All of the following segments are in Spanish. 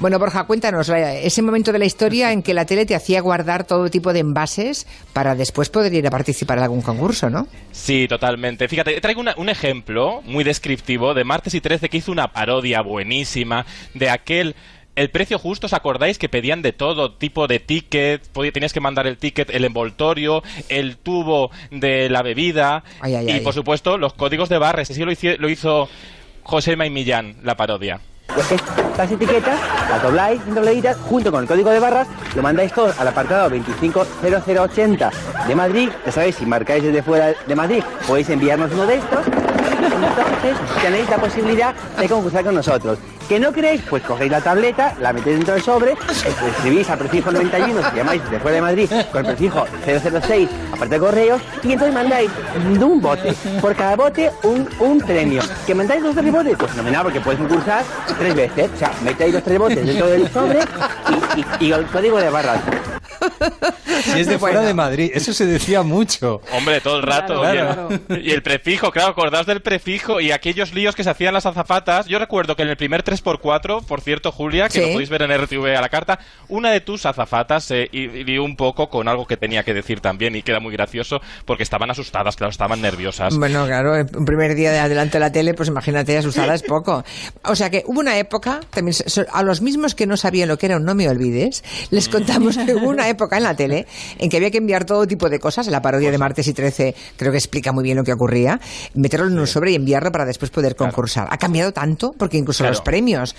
Bueno, Borja, cuéntanos ese momento de la historia en que la tele te hacía guardar todo tipo de envases para después poder ir a participar en algún concurso, ¿no? Sí, totalmente. Fíjate, traigo un ejemplo muy descriptivo de Martes y 13 que hizo una parodia buenísima de aquel el precio justo, ¿os acordáis que pedían de todo tipo de ticket? Tenías que mandar el ticket, el envoltorio, el tubo de la bebida y, por supuesto, los códigos de barras. Así lo hizo, lo hizo José Millán, la parodia. Estas etiquetas las dobláis en dobladitas junto con el código de barras, lo mandáis todos al apartado 250080 de Madrid. Ya sabéis, si marcáis desde fuera de Madrid, podéis enviarnos uno de estos. Entonces tenéis la posibilidad de concursar con nosotros. ¿Que no queréis? Pues cogéis la tableta, la metéis dentro del sobre, escribís al prefijo 91 si llamáis de fuera de Madrid con el prefijo 006 aparte de correos y entonces mandáis de un bote, por cada bote un, un premio. ¿Que mandáis dos tres botes? Pues fenomenal porque puedes concursar tres veces. O sea, metéis los tres botes dentro del sobre y, y el código de barras. Si es de fuera de Madrid, eso se decía mucho. Hombre, todo el rato. Y, el, prefijo, claro, acordaos del prefijo y aquellos líos que se hacían las azafatas. Yo recuerdo que en el primer 3x4, por cierto, Julia, que lo podéis ver en RTV a la carta, una de tus azafatas se dio un poco con algo que tenía que decir también y queda muy gracioso porque estaban asustadas, claro, estaban nerviosas. Bueno, claro, un primer día de adelante de la tele, pues imagínate, asustada es poco. O sea que hubo una época, también, a los mismos que no sabían lo que era un no me olvides, les contamos que hubo una época en la tele en que había que enviar todo tipo de cosas. La parodia de Martes y 13 creo que explica muy bien lo que ocurría. Meterlo en un sobre y enviarlo para después poder concursar. Ha cambiado tanto porque incluso los premios.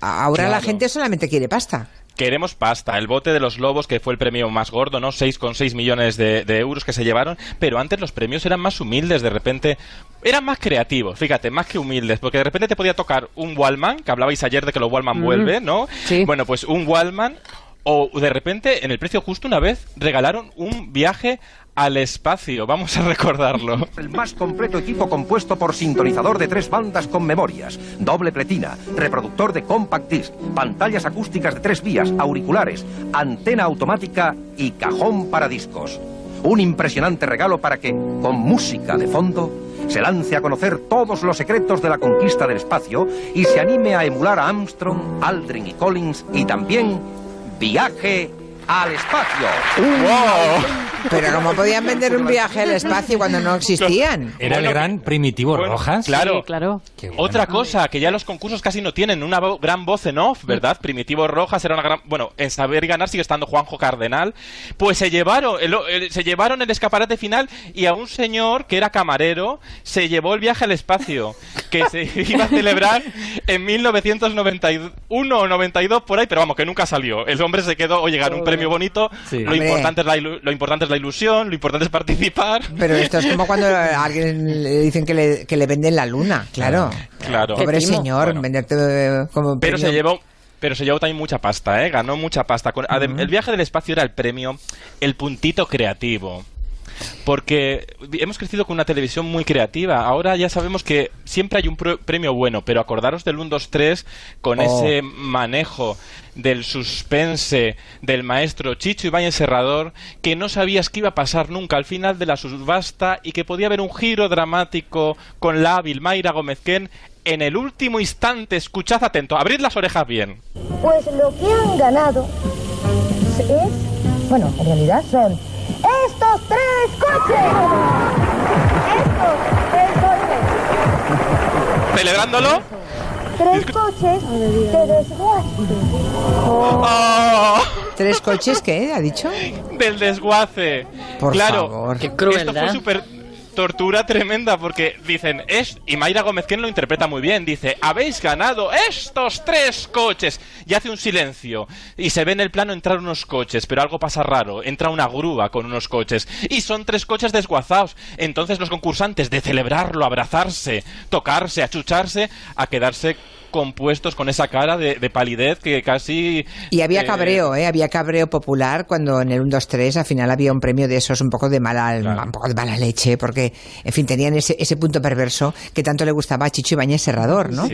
Ahora la gente solamente quiere pasta queremos pasta. El bote de los lobos, que fue el premio más gordo, ¿no? 6,6 millones de, de, euros que se llevaron. Pero antes los premios eran más humildes, de repente. Eran más creativos, fíjate, más que humildes. Porque de repente te podía tocar un Wallman, que hablabais ayer de que los Wallman mm. vuelven, ¿no? Bueno, pues un Wallman o de repente, en el precio justo, una vez regalaron un viaje al espacio. Vamos a recordarlo. El más completo equipo compuesto por sintonizador de tres bandas con memorias, doble pletina, reproductor de compact disc, pantallas acústicas de tres vías, auriculares, antena automática y cajón para discos. Un impresionante regalo para que, con música de fondo, se lance a conocer todos los secretos de la conquista del espacio y se anime a emular a Armstrong, Aldrin y Collins y también viaje al espacio. Pero ¿cómo podían vender un viaje al espacio cuando no existían? Era el gran Primitivo Rojas. Claro, claro. Otra cosa, que ya los concursos casi no tienen una gran voz en off, ¿verdad? Primitivo Rojas era una gran... Bueno, en Saber Ganar sigue estando Juanjo Cardenal. Pues se llevaron el, se llevaron el escaparate final y a un señor que era camarero se llevó el viaje al espacio, que se iba a celebrar en 1991 o 92 por ahí, pero vamos, que nunca salió. El hombre se quedó, oye, ganó un premio bonito, lo, importante es la, lo importante es la ilusión, lo importante es participar. Pero esto es como cuando a alguien le dicen que le, que le venden la luna, claro. Claro. Pobre señor, venderte eh, como Pero se llevó pero se llevó también mucha pasta, ¿eh? Ganó mucha pasta. El viaje del espacio era el premio, el puntito creativo porque hemos crecido con una televisión muy creativa. Ahora ya sabemos que siempre hay un premio bueno, pero acordaros del 1, 2, 3 con oh. ese manejo del suspense del maestro Chicho Ibáñez Serrador, que no sabías qué iba a pasar nunca al final de la subasta y que podía haber un giro dramático con la hábil Mayra Gómezquén en el último instante. Escuchad atento, abrid las orejas bien. Pues lo que han ganado es, bueno, en realidad son estos tres coches. Estos tres coches. ¿Celebrándolo? Tres coches de desguace. Oh. ¿Tres coches qué? ¿Ha dicho? Del desguace. Por claro, favor. Qué crueldad. Esto fue súper tortura tremenda porque dicen, es, y Mayra Gómez quien lo interpreta muy bien, dice, habéis ganado estos tres coches. Y hace un silencio. Y se ve en el plano entrar unos coches, pero algo pasa raro. Entra una grúa con unos coches. Y son tres coches desguazados. Entonces los concursantes, de celebrarlo, abrazarse, tocarse, achucharse, a quedarse compuestos con esa cara de, palidez que casi... Y había eh, cabreo, ¿eh? Había cabreo popular cuando en el 1, 2, 3 al final había un premio de esos un poco de mala, un poco de mala leche, porque, en fin, tenían ese, ese punto perverso que tanto le gustaba a Chicho Ibañez Serrador, ¿no?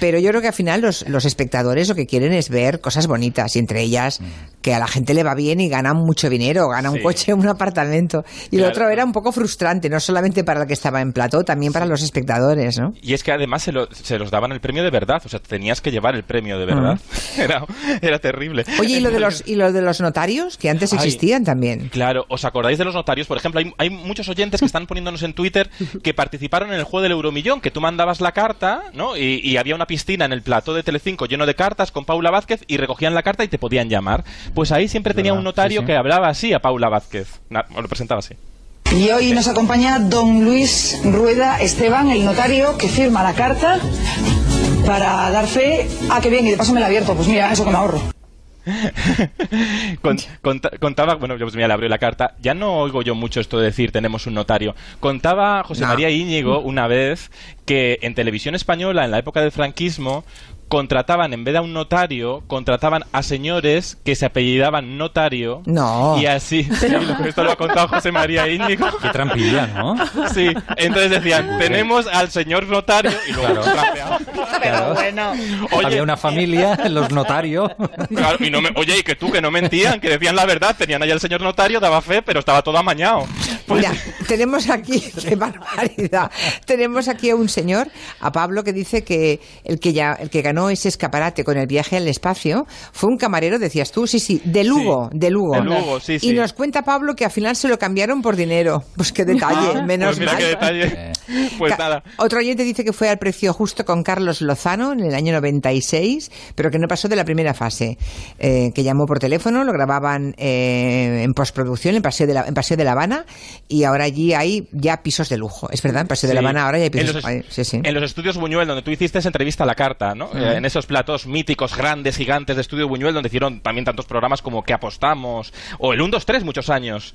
Pero yo creo que al final los, los espectadores lo que quieren es ver cosas bonitas y entre ellas que a la gente le va bien y gana mucho dinero, gana un Sí. coche, un apartamento. Y lo Claro. otro era un poco frustrante, no solamente para el que estaba en plató, también para los espectadores, ¿no? Y es que además se, lo- se los daban el premio de verdad, o sea, tenías que llevar el premio de verdad. Era, era terrible. Oye, ¿y lo de los, y lo de los notarios? Que antes Ay. existían también. Claro, ¿os acordáis de los notarios? Por ejemplo, hay, hay muchos oyentes que están en Twitter que participaron en el juego del Euromillón, que tú mandabas la carta, ¿no? Y, y había una piscina en el plató de Telecinco lleno de cartas con Paula Vázquez y recogían la carta y te podían llamar. Pues ahí siempre tenía un notario sí, sí. que hablaba así a Paula Vázquez. Lo presentaba así. Y hoy nos acompaña don Luis Rueda Esteban, el notario que firma la carta para dar fe. Ah, qué bien, y de paso me la abierto. Pues mira, eso que me ahorro. Con- conta- contaba, bueno, yo pues mira, le abrió la carta. Ya no oigo yo mucho esto de decir tenemos un notario. Contaba José No. María Íñigo una vez que en televisión española, en la época del franquismo, contrataban, en vez de a un notario, contrataban a señores que se apellidaban notario. No. Y así, esto lo ha contado José María Íñigo. Qué trampilla, ¿no? Sí, entonces decían, tenemos al señor notario y luego. Claro. Oye, Había una familia, los notarios. Claro, y no me, oye, y que tú, que no mentían, que decían la verdad, tenían allá el señor notario, daba fe, pero estaba todo amañado. Pues, Mira, tenemos aquí, qué barbaridad, tenemos aquí a un señor, a Pablo, que dice que el que ya, el que ganó ese escaparate con el viaje al espacio fue un camarero, decías tú, sí, sí, de Lugo, de Lugo. de Lugo, sí, sí. Y nos cuenta Pablo que al final se lo cambiaron por dinero. Pues qué detalle, menos pues mira mal. qué detalle. Pues Ca- nada. Otro oyente dice que fue al precio justo con Carlos Lozano en el año 96, pero que no pasó de la primera fase. Eh, que llamó por teléfono, lo grababan eh, en postproducción en Paseo, de la, en Paseo de La Habana y ahora allí hay ya pisos de lujo. Es verdad, en Paseo de La. Habana ahora ya hay en pisos. los, sí, sí. en los estudios Buñuel, donde tú hiciste esa entrevista a la carta, ¿no? En esos platos míticos, grandes, gigantes de estudio Buñuel, donde hicieron también tantos programas como Que apostamos, o el 1, 2, 3, muchos años.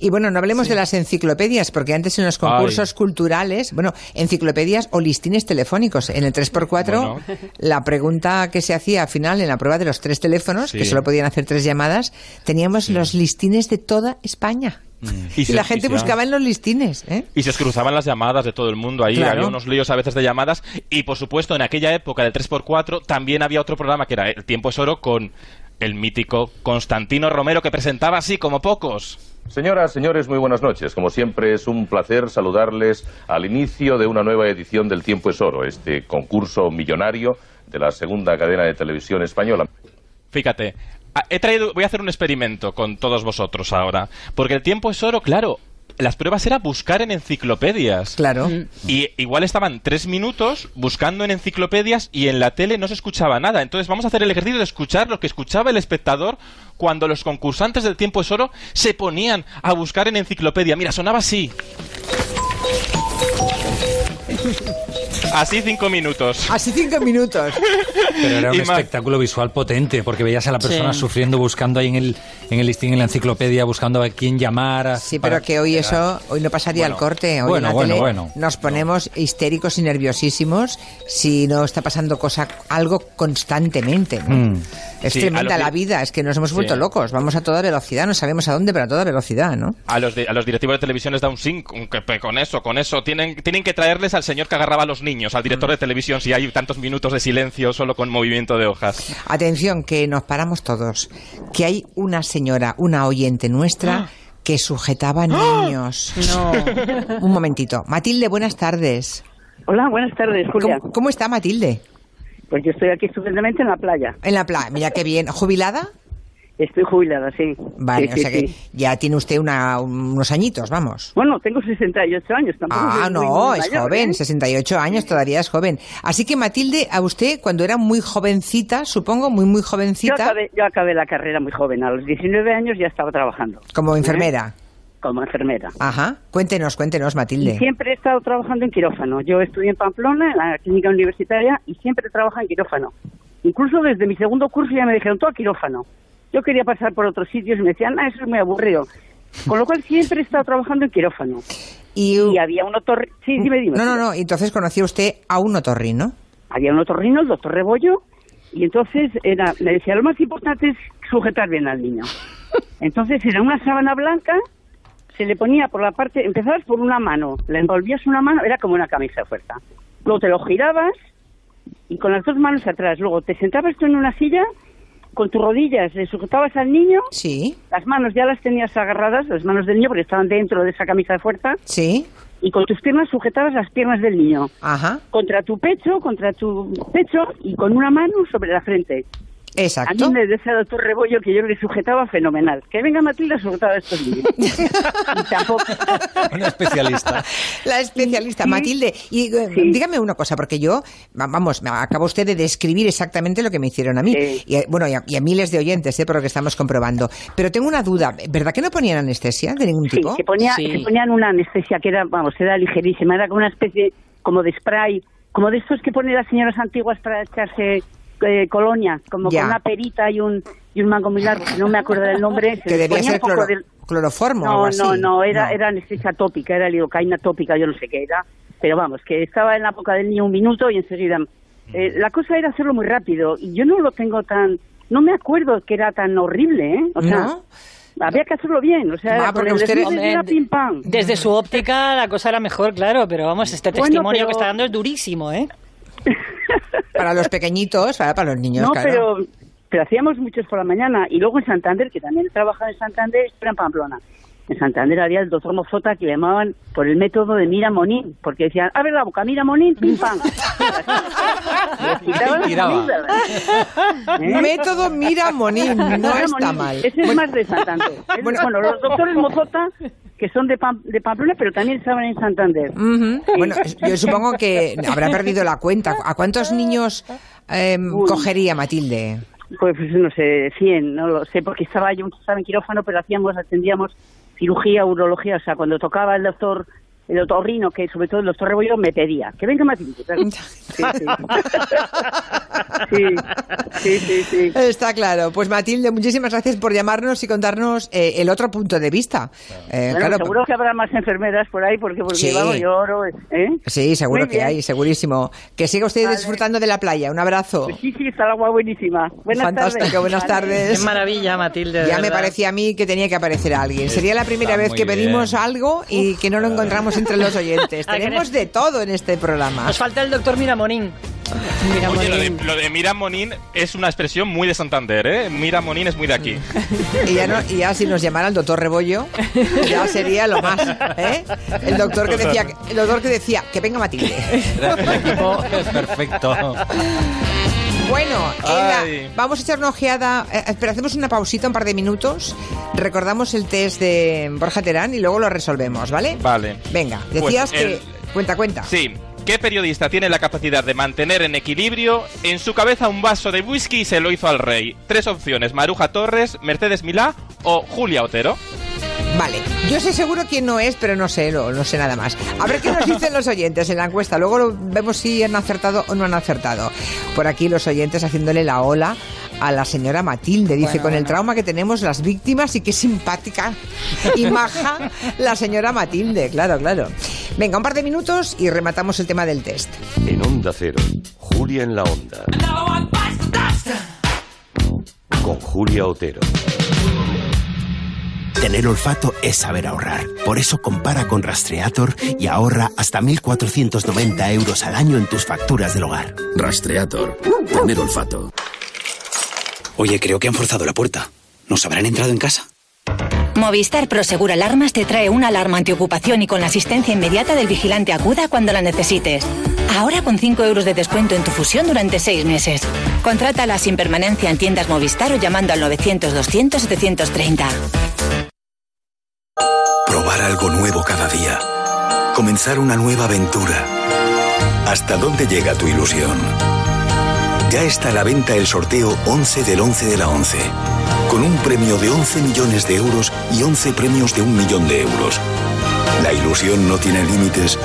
Y bueno, no hablemos de las enciclopedias, porque antes en los concursos culturales, bueno, enciclopedias o listines telefónicos. En el 3x4, Bueno. la pregunta que se hacía al final en la prueba de los tres teléfonos, Sí. que solo podían hacer tres llamadas, teníamos los listines de toda España. Y, se- la gente se- buscaba en los listines. ¿eh? Y se cruzaban las llamadas de todo el mundo ahí, Claro. había unos líos a veces de llamadas. Y por supuesto, en aquella época del 3x4 también había otro programa que era El Tiempo es Oro con el mítico Constantino Romero que presentaba así como pocos. Señoras, señores, muy buenas noches. Como siempre, es un placer saludarles al inicio de una nueva edición del Tiempo es Oro, este concurso millonario de la segunda cadena de televisión española. Fíjate, he traído, voy a hacer un experimento con todos vosotros ahora, porque el tiempo es oro, claro. Las pruebas era buscar en enciclopedias. Claro. Y igual estaban tres minutos buscando en enciclopedias y en la tele no se escuchaba nada. Entonces vamos a hacer el ejercicio de escuchar lo que escuchaba el espectador cuando los concursantes del tiempo es oro se ponían a buscar en enciclopedia. Mira, sonaba así. Así cinco minutos. Así cinco minutos. Pero era un Y espectáculo visual potente, porque veías a la persona Sí. sufriendo, buscando ahí en el, en el listín, en la enciclopedia, buscando a quién llamar. a- Sí, para- pero que hoy eso, hoy no pasaría Bueno, al corte. Hoy bueno, en la bueno, tele bueno. nos ponemos histéricos y nerviosísimos si no está pasando cosa, algo constantemente. ¿no? Mm. Es Sí, a tremenda los la vida, es que nos hemos vuelto Sí. locos. Vamos a toda velocidad, no sabemos a dónde, pero a toda velocidad, ¿no? A los, de- a los directivos de televisión les da un que- pe- con eso, con eso. Tienen, tienen que traerles al señor que agarraba a los niños, al director de televisión, si hay tantos minutos de silencio solo con movimiento de hojas. Atención, que nos paramos todos. Que hay una señora, una oyente nuestra, que sujetaba niños. No. Un momentito. Matilde, buenas tardes. Hola, buenas tardes, Julia. ¿Cómo, cómo está Matilde? Pues yo estoy aquí estupendamente en la playa. En la playa. Mira qué bien. ¿Jubilada? Estoy jubilada, sí. Vale, Sí, o sí, sea que sí. ya tiene usted una, unos añitos, vamos. Bueno, tengo 68 años, tampoco Ah, no, es mayor, joven, ¿eh? 68 años, todavía es joven. Así que Matilde, a usted, cuando era muy jovencita, supongo, muy, muy Yo jovencita, acabé, yo acabé la carrera muy joven, a los 19 años ya estaba trabajando como enfermera. como enfermera. Ajá, cuéntenos, cuéntenos, Y Matilde. siempre he estado trabajando en quirófano. Yo estudié en Pamplona, en la clínica universitaria, y siempre trabajo en quirófano. Incluso desde mi segundo curso ya me dijeron todo a quirófano. Yo quería pasar por otros sitios y me decían, ah, eso es muy aburrido. Con lo cual siempre he estado trabajando en quirófano. Y, Y había un otorrino... Sí, dime, dime. no, no, no, entonces conoció usted a un otorrino. Había un otorrino, el doctor Rebollo, y entonces era, me decía, lo más importante es sujetar bien al niño. Entonces era una sábana blanca, se le ponía por la parte, empezabas por una mano, le envolvías una mano, era como una camisa de fuerza. Luego te lo girabas y con las dos manos atrás. Luego te sentabas tú en una silla con tus rodillas le sujetabas al niño. Sí. Las manos ya las tenías agarradas, las manos del niño, porque estaban dentro de esa camisa de fuerza. Sí. Y con tus piernas sujetabas las piernas del niño. Ajá. Contra tu pecho, contra tu pecho y con una mano sobre la frente. Exacto. A mí me decía el doctor Rebollo que yo le sujetaba fenomenal. Que venga Matilda sujetaba a estos niños. y tampoco... Una especialista. La especialista, Matilde. Y eh, dígame una cosa, porque yo, va- vamos, me acaba usted de describir exactamente lo que me hicieron a mí. Y, eh, bueno, y a, y a miles de oyentes, ¿eh? por lo que estamos comprobando. Pero tengo una duda, ¿verdad que no ponían anestesia de ningún Sí, tipo? que, ponía, que ponían una anestesia que era, vamos, era ligerísima, era como una especie como de spray, como de estos que ponen las señoras antiguas para echarse eh, colonia, como Ya. con una perita y un y un mango muy largo, no me acuerdo del nombre. se Que debía ser un poco cloro- del- cloroformo o No, algo así. no, no, era, No. era anestesia tópica, era lidocaína tópica, yo no sé qué era, pero vamos, que estaba en la boca del niño un minuto y enseguida... eh, la cosa era hacerlo muy rápido y yo no lo tengo tan... No me acuerdo que era tan horrible, ¿eh? O sea, ¿No? había que hacerlo bien, o sea, Ah, con el usted- desliz era Hombre, pim pam. Desde su óptica la cosa era mejor, claro, pero vamos, este Bueno, testimonio pero- que está dando es durísimo, ¿eh? Para los pequeñitos, para, para los niños, no, claro. pero, pero hacíamos muchos por la mañana. Y luego en Santander, que también trabajaba en Santander, era en Pamplona. En Santander había el doctor Mozota que llamaban por el método de Mira Monín, porque decían, abre la boca, mira Monín, pim pam. ¿Eh? Método Mira Monín, no Mira está Monín. mal. Ese es más de Santander. Bueno. bueno, los doctores Mozota, que son de, Pam- de Pamplona, pero también estaban en Santander. Ujú. Bueno, yo supongo que habrá perdido la cuenta. ¿A cuántos niños eh, cogería Matilde? Pues, pues, no sé, 100, no lo sé, porque estaba yo estaba en quirófano, pero hacíamos, atendíamos cirugía, urología, o sea, cuando tocaba el doctor, el doctor Rino, que sobre todo el doctor Rebollo, me pedía, que venga Matilde. Sí, sí. sí, sí, sí, sí. Está claro. Pues Matilde, muchísimas gracias por llamarnos y contarnos eh, el otro punto de vista. Eh, Bueno, claro, seguro que habrá más enfermeras por ahí, porque, porque Sí. vamos, yo oro, ¿eh? Sí, seguro Muy que bien. hay, segurísimo. Que siga usted Vale. disfrutando de la playa. Un abrazo. Sí, sí, está el agua buenísima. Buenas Fantástico, tardes. buenas tardes. Qué maravilla, Matilde. de Ya me parecía a mí que tenía que aparecer alguien. Sería la primera Está vez que pedimos bien. algo y que no lo encontramos entre los oyentes. Ah, Tenemos de todo en este programa. Nos falta el doctor Miramonín. Oye, lo de, lo de Mira Monín es una expresión muy de Santander, ¿eh? Mira Monín es muy de aquí. Y ya, no, y ya si nos llamara el doctor Rebollo, ya sería lo más. ¿eh? El doctor que decía, el doctor que decía que venga Matilde. El equipo es perfecto. Bueno, la- vamos a echar una ojeada. eh, espera, hacemos una pausita, un par de minutos. Recordamos el test de Borja Terán y luego lo resolvemos, ¿vale? Vale. Venga, Pues decías el- que. Cuenta, cuenta. Sí. ¿Qué periodista tiene la capacidad de mantener en equilibrio en su cabeza un vaso de whisky y se lo hizo al rey? Tres opciones: Maruja Torres, Mercedes Milá o Julia Otero. Vale, yo sé seguro quién no es, pero no sé, no, no sé nada más. A ver qué nos dicen los oyentes en la encuesta. Luego lo- vemos si han acertado o no han acertado. Por aquí los oyentes haciéndole la ola a la señora Matilde. Dice, Bueno, con el trauma que tenemos las víctimas y qué simpática y maja la señora Matilde. Claro, claro. Venga, un par de minutos y rematamos el tema del test. En Onda Cero, Julia en la Onda. Con Julia Otero. Tener olfato es saber ahorrar. Por eso compara con Rastreator y ahorra hasta 1.490 euros al año en tus facturas del hogar. Rastreator. Tener olfato. Oye, creo que han forzado la puerta. ¿Nos habrán entrado en casa? Movistar Prosegur Alarmas te trae una alarma antiocupación y con la asistencia inmediata del vigilante acuda cuando la necesites. Ahora con 5 euros de descuento en tu fusión durante 6 meses. Contrátala sin permanencia en tiendas Movistar o llamando al 900-200-730. Probar algo nuevo cada día. Comenzar una nueva aventura. ¿Hasta dónde llega tu ilusión? Ya está a la venta el sorteo 11 del 11 de la 11. Con un premio de 11 millones de euros y 11 premios de un millón de euros. La ilusión no tiene límites,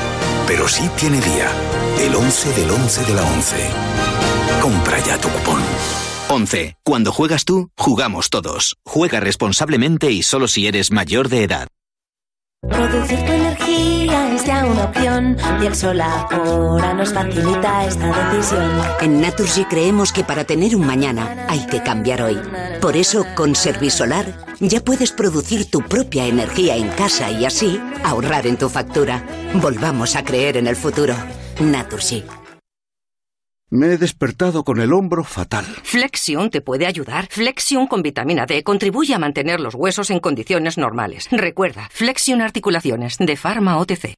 pero sí tiene día. El 11 del 11 de la 11. Compra ya tu cupón. 11. Cuando juegas tú, jugamos todos. Juega responsablemente y solo si eres mayor de edad. Producir tu energía es ya una opción y el solar ahora nos facilita esta decisión. En Naturgy creemos que para tener un mañana hay que cambiar hoy. Por eso, con Servisolar ya puedes producir tu propia energía en casa y así ahorrar en tu factura. Volvamos a creer en el futuro. Naturgy. Me he despertado con el hombro fatal. Flexion te puede ayudar. Flexion con vitamina D contribuye a mantener los huesos en condiciones normales. Recuerda, Flexion Articulaciones de Pharma OTC.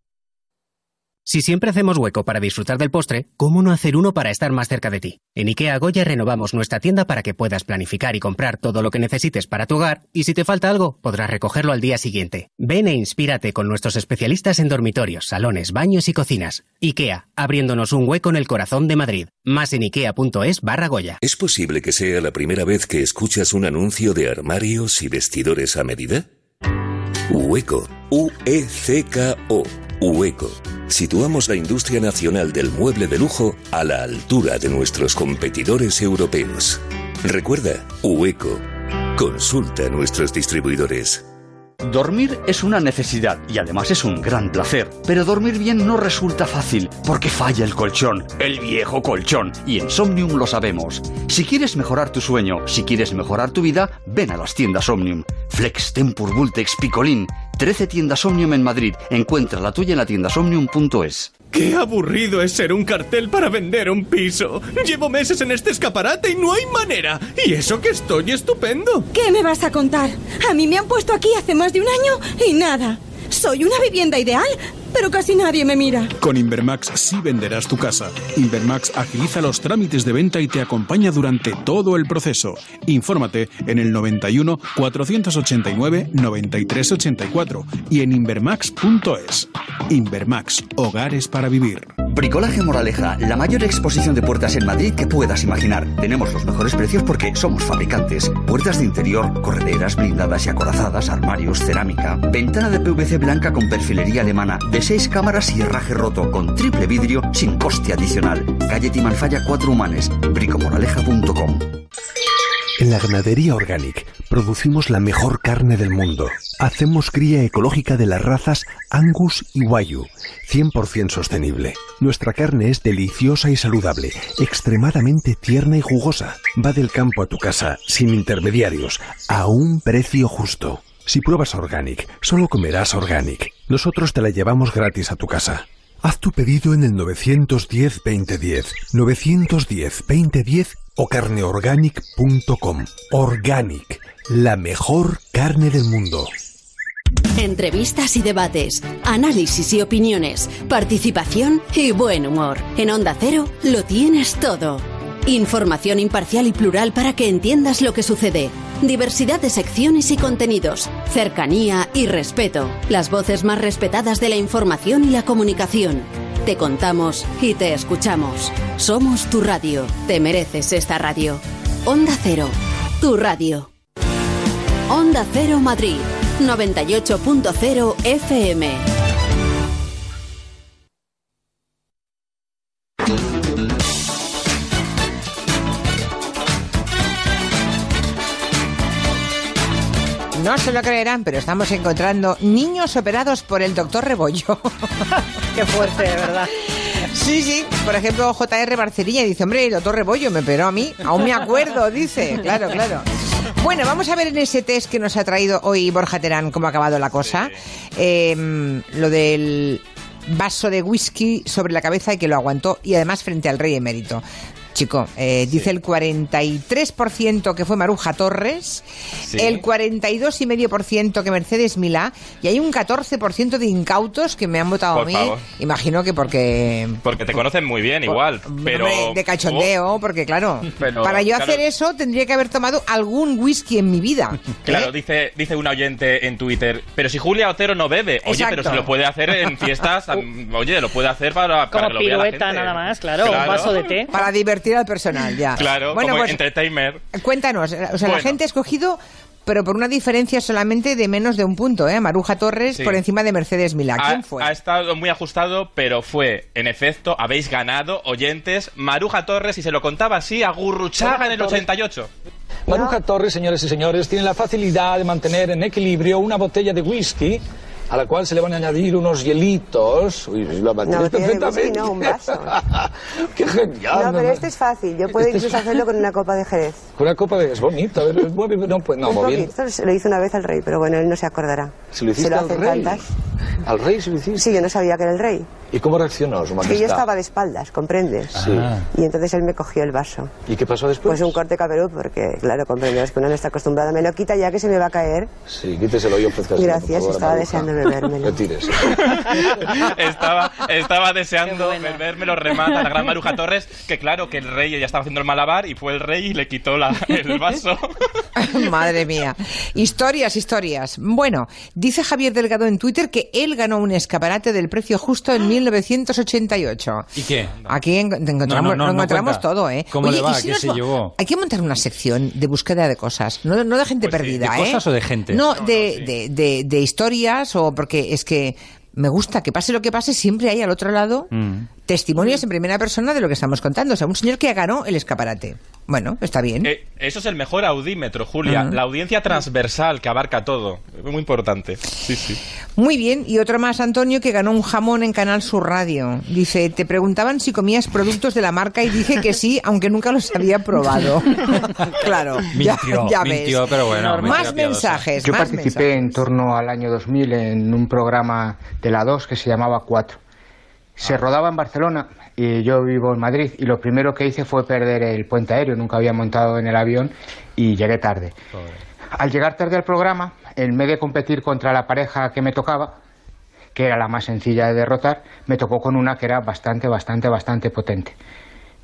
Si siempre hacemos hueco para disfrutar del postre, ¿cómo no hacer uno para estar más cerca de ti? En IKEA Goya renovamos nuestra tienda para que puedas planificar y comprar todo lo que necesites para tu hogar y si te falta algo, podrás recogerlo al día siguiente. Ven e inspírate con nuestros especialistas en dormitorios, salones, baños y cocinas. IKEA, abriéndonos un hueco en el corazón de Madrid. Más en ikea.es barra Goya. ¿Es posible que sea la primera vez que escuchas un anuncio de armarios y vestidores a medida? Hueco. U-E-C-K-O. Hueco. Situamos la industria nacional del mueble de lujo a la altura de nuestros competidores europeos. Recuerda, Hueco. Consulta a nuestros distribuidores. Dormir es una necesidad y además es un gran placer. Pero dormir bien no resulta fácil porque falla el colchón, el viejo colchón. Y en Somnium lo sabemos. Si quieres mejorar tu sueño, si quieres mejorar tu vida, ven a las tiendas Omnium. Flex, Tempur, Vultex, Picolín. 13 tiendas Omnium en Madrid. Encuentra la tuya en la tienda somnium.es. Qué aburrido es ser un cartel para vender un piso. Llevo meses en este escaparate y no hay manera. Y eso que estoy estupendo. ¿Qué me vas a contar? A mí me han puesto aquí hace más de un año y nada. Soy una vivienda ideal, pero casi nadie me mira. Con Invermax sí venderás tu casa. Invermax agiliza los trámites de venta y te acompaña durante todo el proceso. Infórmate en el 91 489 9384 y en invermax.es. Invermax, hogares para vivir. Bricolaje Moraleja, la mayor exposición de puertas en Madrid que puedas imaginar. Tenemos los mejores precios porque somos fabricantes. Puertas de interior, correderas blindadas y acorazadas, armarios, cerámica. Ventana de PVC blanca con perfilería alemana, de seis cámaras y herraje roto, con triple vidrio, sin coste adicional. Calle Timanfaya 4 Humanes, bricomoraleja.com. En la ganadería Organic producimos la mejor carne del mundo. Hacemos cría ecológica de las razas Angus y Wayu, 100% sostenible. Nuestra carne es deliciosa y saludable, extremadamente tierna y jugosa. Va del campo a tu casa, sin intermediarios, a un precio justo. Si pruebas Organic, solo comerás Organic. Nosotros te la llevamos gratis a tu casa. Haz tu pedido en el 910-2010, 910-2010 o carneorganic.com. Organic, la mejor carne del mundo. Entrevistas y debates, análisis y opiniones, participación y buen humor. En Onda Cero lo tienes todo. Información imparcial y plural para que entiendas lo que sucede. Diversidad de secciones y contenidos. Cercanía y respeto. Las voces más respetadas de la información y la comunicación. Te contamos y te escuchamos. Somos tu radio. Te mereces esta radio. Onda Cero. Tu radio. Onda Cero Madrid. 98.0 FM. Se lo creerán, pero estamos encontrando niños operados por el doctor Rebollo. Qué fuerte, de verdad. Sí, sí. Por ejemplo, JR Barcerilla dice, hombre, el doctor Rebollo me operó a mí. Aún me acuerdo, dice. Claro, claro. Bueno, vamos a ver en ese test que nos ha traído hoy Borja Terán cómo ha acabado la cosa. Eh, lo del vaso de whisky sobre la cabeza y que lo aguantó y además frente al rey emérito. Chico, eh, dice el 43% que fue Maruja Torres, Sí. el 42,5% que Mercedes Milá y hay un 14% de incautos que me han votado Por a mí. favor. Imagino que porque Porque te conocen muy bien, igual. Pero. De cachondeo, porque claro, Pero, para yo claro. hacer eso tendría que haber tomado algún whisky en mi vida. Claro, ¿eh? dice, dice un oyente en Twitter, pero si Julia Otero no bebe, oye, Exacto. pero si lo puede hacer en fiestas, oye, lo puede hacer para, para Como que lo vea la pirueta gente. nada más, claro, un vaso de té. Para divertir al personal, ya. Claro, bueno, como pues entertainer. cuéntanos, o sea, la Bueno. gente ha escogido, pero por una diferencia solamente de menos de un punto, ¿eh? Maruja Torres Sí. por encima de Mercedes Milá. Ha, ¿Quién fue? ha estado muy ajustado, pero fue, en efecto, habéis ganado, oyentes, Maruja Torres, y se lo contaba así a Gurruchaga en el 88. Maruja Torres, señores y señores, tiene la facilidad de mantener en equilibrio una botella de whisky a la cual se le van a añadir unos hielitos. Uy, lo mantienes botella de perfectamente. whisky, no, un vaso. ¡Qué genial! No, pero este es fácil. Yo puedo Este es incluso hacerlo con una copa de Jerez. Con una copa de... Es bonito. a ver, mueve- no, pues no, muy bien. poquito. Se lo hizo una vez al rey, pero bueno, él no se acordará. Se lo hiciste lo al rey. tantas. ¿Al rey se lo hiciste? Sí, yo no sabía que era el rey. ¿Y cómo reaccionó su Es majestad? que yo estaba de espaldas, ¿comprendes? Sí. Y entonces él me cogió el vaso. ¿Y qué pasó después? Pues un corte caperú, porque, claro, comprendes que uno no está acostumbrado. Me lo quita ya que se me va a caer. Sí, quíteselo y ofrezca Gracias, estaba deseando bebérmelo. Retírese. estaba, estaba deseando verme lo remata la gran Maruja Torres, que claro, que el rey ya estaba haciendo el malabar y fue el rey y le quitó la- el vaso. Madre mía. Historias, historias. Bueno, dice Javier Delgado en Twitter que él ganó un escaparate del precio justo en 1988. ¿Y qué? Aquí en- encontramos, No, no, no, lo encontramos no cuenta. todo, ¿eh? ¿Cómo le va? y si ¿Qué nos se va- llevó? Hay que montar una sección de búsqueda de cosas, no, no de gente perdida, ¿de ¿eh? cosas o de gente? No, de, de- de historias o porque es que me gusta que pase lo que pase, siempre hay al otro lado Mm. Testimonios en primera persona de lo que estamos contando. O sea, un señor que ganó el escaparate. Bueno, está bien. Eh, eso es el mejor audímetro, Julia. La audiencia transversal que abarca todo. Muy importante. Sí, sí. Muy bien, y otro más, Antonio, que ganó un jamón en Canal Sur Radio. Dice, te preguntaban si comías productos de la marca y dije que sí, aunque nunca los había probado. claro, ya, Mintió, ya ves. mintió, pero bueno. Más mensajes, Yo más participé en torno al año 2000 en un programa de la 2 que se llamaba 4. Se rodaba en Barcelona y yo vivo en Madrid y lo primero que hice fue perder el puente aéreo, nunca había montado en el avión y llegué tarde. Al llegar tarde al programa, en vez de competir contra la pareja que me tocaba, que era la más sencilla de derrotar, me tocó con una que era bastante, bastante, bastante potente.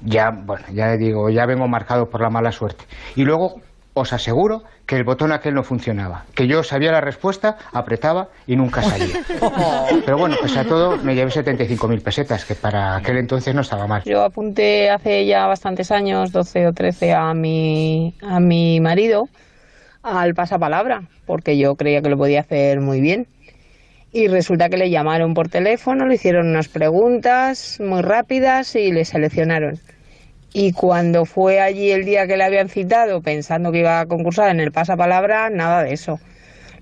Ya, bueno, ya digo, ya vengo marcado por la mala suerte. Y luego os aseguro que el botón aquel no funcionaba, que yo sabía la respuesta, apretaba y nunca salía. Pero bueno, pese a todo, me llevé 75.000 pesetas, que para aquel entonces no estaba mal. Yo apunté hace ya bastantes años, 12 o 13, a mi, a mi marido al pasapalabra, porque yo creía que lo podía hacer muy bien. Y resulta que le llamaron por teléfono, le hicieron unas preguntas muy rápidas y le seleccionaron. Y cuando fue allí el día que le habían citado, pensando que iba a concursar en el pasapalabra, nada de eso.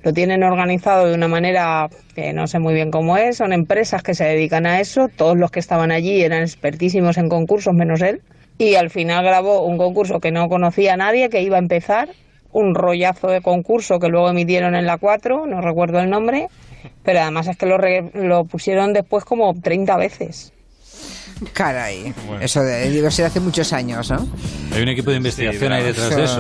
Lo tienen organizado de una manera que no sé muy bien cómo es. Son empresas que se dedican a eso. Todos los que estaban allí eran expertísimos en concursos, menos él. Y al final grabó un concurso que no conocía a nadie, que iba a empezar. Un rollazo de concurso que luego emitieron en la 4, no recuerdo el nombre. Pero además es que lo, re- lo pusieron después como 30 veces. Caray, eso de, debe ser hace muchos años, ¿no? Hay un equipo de investigación ahí detrás de eso.